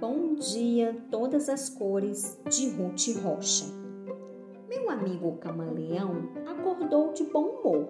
Bom dia, todas as cores de Ruth Rocha. Meu amigo camaleão acordou de bom humor.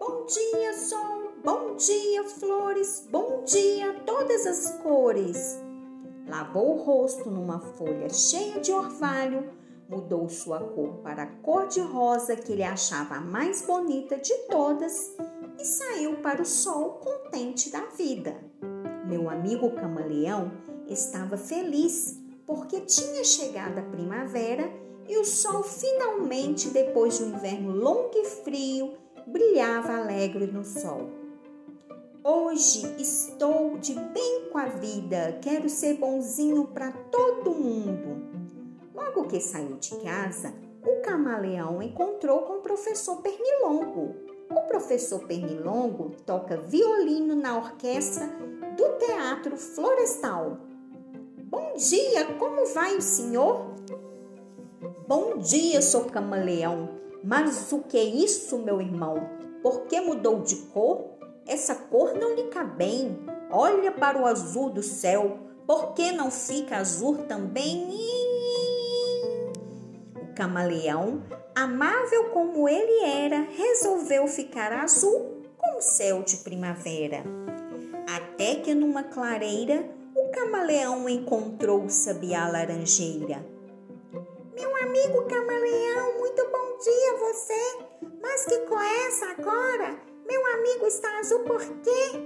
Bom dia, sol, bom dia, flores, bom dia, todas as cores. Lavou o rosto numa folha cheia de orvalho, mudou sua cor para a cor de rosa que ele achava a mais bonita de todas e saiu para o sol contente da vida. Meu amigo camaleão estava feliz porque tinha chegado a primavera e o sol finalmente, depois de um inverno longo e frio, brilhava alegre no sol. Hoje estou de bem com a vida, quero ser bonzinho para todo mundo. Logo que saiu de casa, o camaleão encontrou com o professor Pernilongo. O professor Pernilongo toca violino na orquestra do Teatro Florestal. Bom dia, como vai o senhor? Bom dia, sou camaleão. Mas o que é isso, meu irmão? Por que mudou de cor? Essa cor não lhe cabe bem. Olha para o azul do céu. Por que não fica azul também? O camaleão, amável como ele era, resolveu ficar azul como o céu de primavera. Até que numa clareira o camaleão encontrou o sabiá laranjeira. Meu amigo camaleão, muito bom dia você. Mas que cor é essa agora? Meu amigo está azul por quê?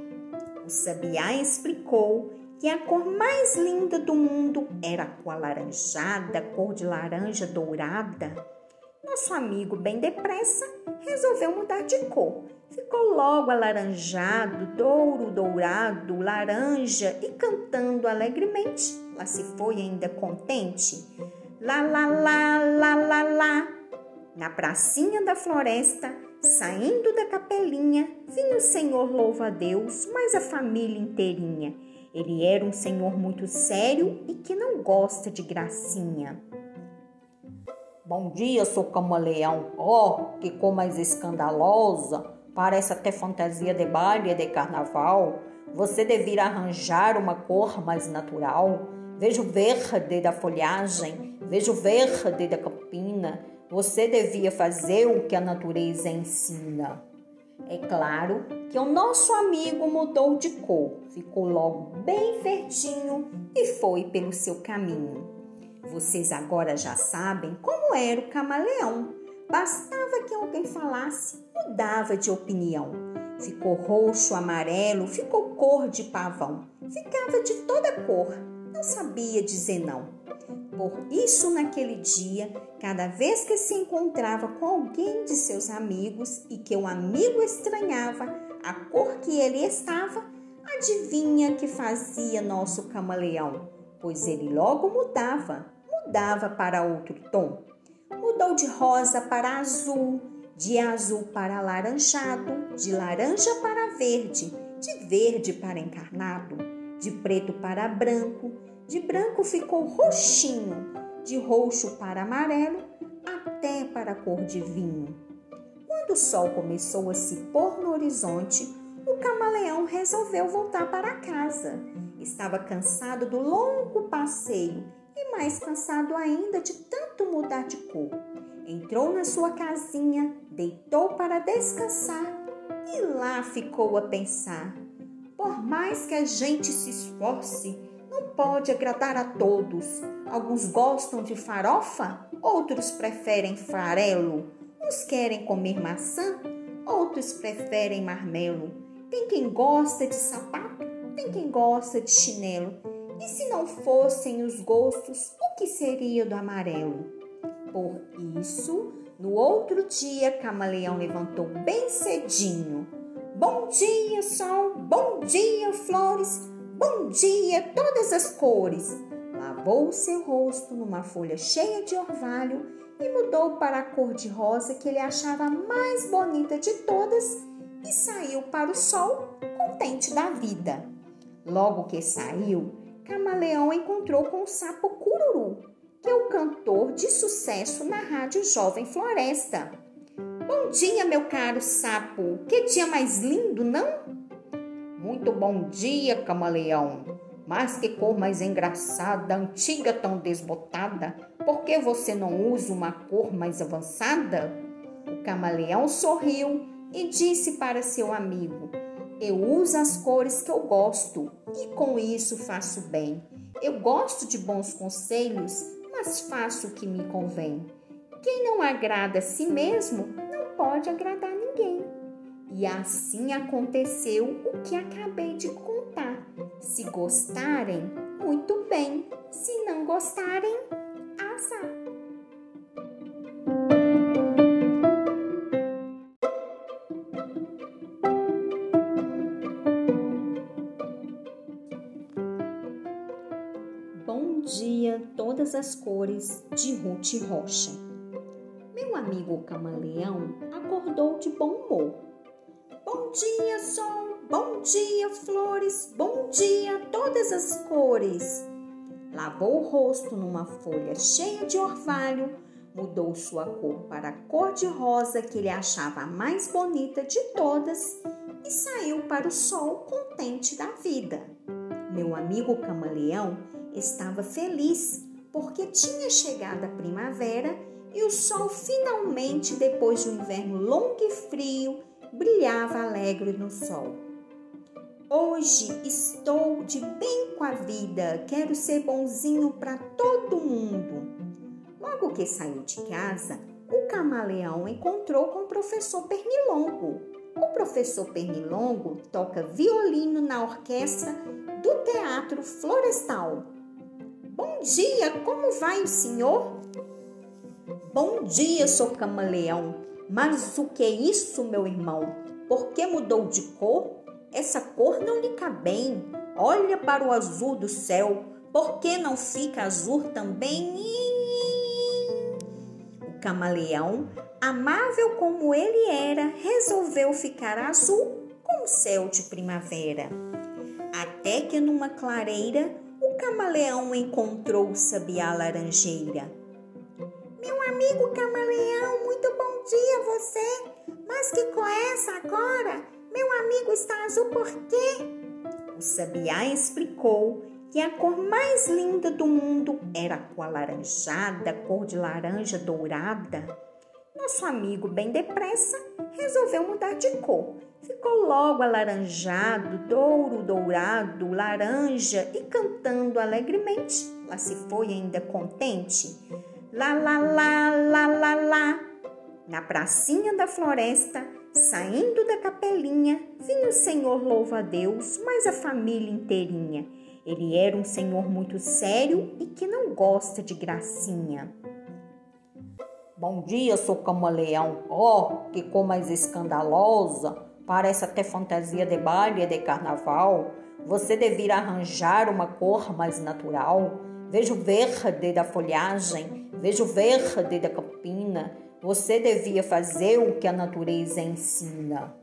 O sabiá explicou que a cor mais linda do mundo era a cor alaranjada, cor de laranja dourada. Nosso amigo, bem depressa, resolveu mudar de cor ficou logo alaranjado, douro, dourado, laranja e cantando alegremente. Lá se foi ainda contente. Lá, lá, lá, lá, lá, lá. Na pracinha da floresta, saindo da capelinha, vinha o Senhor louva a Deus, mas a família inteirinha. Ele era um senhor muito sério e que não gosta de gracinha. Bom dia, sou camaleão. Oh, que cor mais escandalosa! Parece até fantasia de baile de carnaval. Você devia arranjar uma cor mais natural. Vejo verde da folhagem, vejo verde da campina. Você devia fazer o que a natureza ensina. É claro que o nosso amigo mudou de cor, ficou logo bem verdinho e foi pelo seu caminho. Vocês agora já sabem como era o camaleão. Bastava que alguém falasse, mudava de opinião. Ficou roxo, amarelo, ficou cor de pavão. Ficava de toda cor, não sabia dizer não. Por isso, naquele dia, cada vez que se encontrava com alguém de seus amigos e que o amigo estranhava a cor que ele estava, adivinha que fazia nosso camaleão? Pois ele logo mudava, mudava para outro tom mudou de rosa para azul, de azul para alaranjado, de laranja para verde, de verde para encarnado, de preto para branco, de branco ficou roxinho, de roxo para amarelo, até para a cor de vinho. Quando o sol começou a se pôr no horizonte, o camaleão resolveu voltar para casa. Estava cansado do longo passeio e mais cansado ainda de tanto mudar de cor. Entrou na sua casinha, deitou para descansar e lá ficou a pensar. Por mais que a gente se esforce, não pode agradar a todos. Alguns gostam de farofa, outros preferem farelo. Uns querem comer maçã, outros preferem marmelo. Tem quem gosta de sapato, tem quem gosta de chinelo e se não fossem os gostos, o que seria do amarelo? Por isso, no outro dia, Camaleão levantou bem cedinho. Bom dia, sol, bom dia, flores, bom dia, todas as cores. Lavou o seu rosto numa folha cheia de orvalho e mudou para a cor de rosa que ele achava mais bonita de todas e saiu para o sol, contente da vida. Logo que saiu, Camaleão encontrou com o sapo Cururu, que é o cantor de sucesso na rádio Jovem Floresta. Bom dia, meu caro sapo. Que dia mais lindo, não? Muito bom dia, camaleão. Mas que cor mais engraçada, antiga tão desbotada. Por que você não usa uma cor mais avançada? O camaleão sorriu e disse para seu amigo: Eu uso as cores que eu gosto e com isso faço bem. Eu gosto de bons conselhos, mas faço o que me convém. Quem não agrada a si mesmo pode agradar ninguém. E assim aconteceu o que acabei de contar. Se gostarem, muito bem. Se não gostarem, azar. Bom dia, todas as cores de Ruth Rocha. Meu amigo camaleão acordou de bom humor. Bom dia, sol, bom dia, flores, bom dia, todas as cores. Lavou o rosto numa folha cheia de orvalho, mudou sua cor para a cor de rosa que ele achava a mais bonita de todas e saiu para o sol contente da vida. Meu amigo camaleão estava feliz porque tinha chegado a primavera e o sol finalmente, depois de um inverno longo e frio, brilhava alegre no sol. Hoje estou de bem com a vida, quero ser bonzinho para todo mundo. Logo que saiu de casa, o camaleão encontrou com o professor Pernilongo. O professor Pernilongo toca violino na orquestra do Teatro Florestal. Bom dia, como vai o senhor? Bom dia, sou camaleão. Mas o que é isso, meu irmão? Por que mudou de cor? Essa cor não lhe cabe bem. Olha para o azul do céu. Por que não fica azul também? O camaleão, amável como ele era, resolveu ficar azul como o céu de primavera. Até que numa clareira, o camaleão encontrou o sabiá laranjeira. Meu amigo camaleão, muito bom dia você. Mas que cor é essa agora? Meu amigo está azul por quê? O sabiá explicou que a cor mais linda do mundo era a cor alaranjada, cor de laranja dourada. Nosso amigo, bem depressa, resolveu mudar de cor. Ficou logo alaranjado, douro, dourado, laranja e cantando alegremente. Lá se foi ainda contente. Lá, lá, lá, lá, lá, lá. Na pracinha da floresta, saindo da capelinha, vinha o senhor louva a Deus, mas a família inteirinha. Ele era um senhor muito sério e que não gosta de gracinha. Bom dia, sou camaleão. Oh, que cor mais escandalosa! Parece até fantasia de baile de carnaval. Você deveria arranjar uma cor mais natural. Vejo verde da folhagem, vejo verde da campina. Você devia fazer o que a natureza ensina.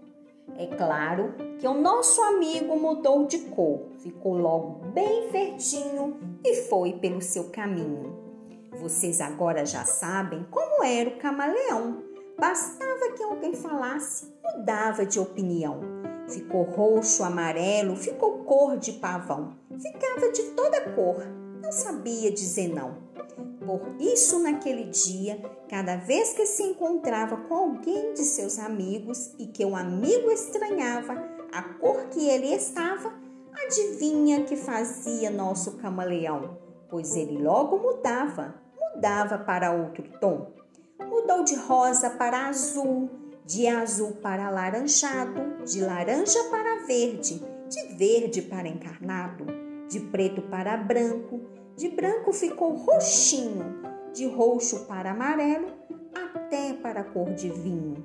É claro que o nosso amigo mudou de cor, ficou logo bem verdinho e foi pelo seu caminho. Vocês agora já sabem como era o camaleão. Bastava que alguém falasse, mudava de opinião. Ficou roxo, amarelo, ficou cor de pavão. Ficava de toda cor, não sabia dizer não. Por isso, naquele dia, cada vez que se encontrava com alguém de seus amigos e que o amigo estranhava a cor que ele estava, adivinha que fazia nosso camaleão? Pois ele logo mudava, mudava para outro tom. Mudou de rosa para azul, de azul para alaranjado, de laranja para verde, de verde para encarnado, de preto para branco, de branco ficou roxinho, de roxo para amarelo, até para a cor de vinho.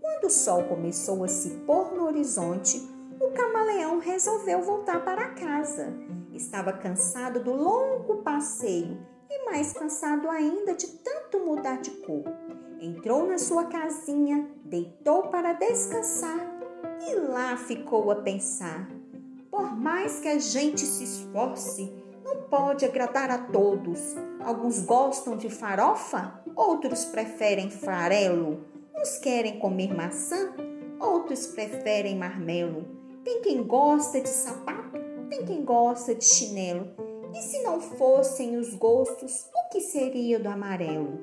Quando o sol começou a se pôr no horizonte, o camaleão resolveu voltar para casa. Estava cansado do longo passeio e mais cansado ainda de tanto mudar de cor. Entrou na sua casinha, deitou para descansar e lá ficou a pensar. Por mais que a gente se esforce, não pode agradar a todos. Alguns gostam de farofa, outros preferem farelo. Uns querem comer maçã, outros preferem marmelo. Tem quem gosta de sapato, tem quem gosta de chinelo. E se não fossem os gostos, o que seria do amarelo?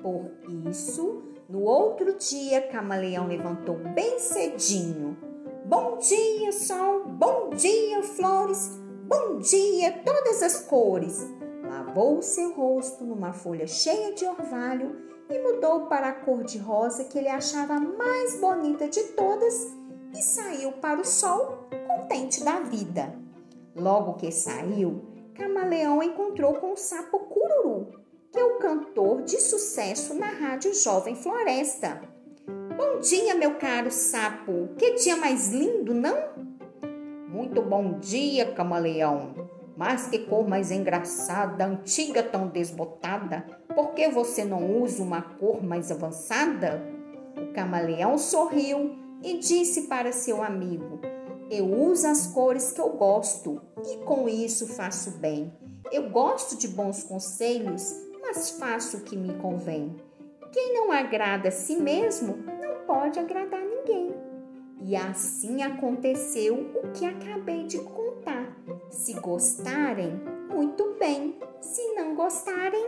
Por isso, no outro dia, Camaleão levantou bem cedinho. Bom dia, sol, bom dia, flores, bom dia, todas as cores. Lavou o seu rosto numa folha cheia de orvalho e mudou para a cor de rosa que ele achava mais bonita de todas e saiu para o sol, contente da vida. Logo que saiu, Camaleão encontrou com o sapo Cururu, que é o cantor de sucesso na rádio Jovem Floresta. Bom dia, meu caro sapo. Que dia mais lindo, não? Muito bom dia, camaleão. Mas que cor mais engraçada, antiga tão desbotada. Por que você não usa uma cor mais avançada? O camaleão sorriu e disse para seu amigo: Eu uso as cores que eu gosto e com isso faço bem. Eu gosto de bons conselhos, mas faço o que me convém. Quem não agrada a si mesmo pode agradar ninguém. E assim aconteceu o que acabei de contar. Se gostarem, muito bem. Se não gostarem,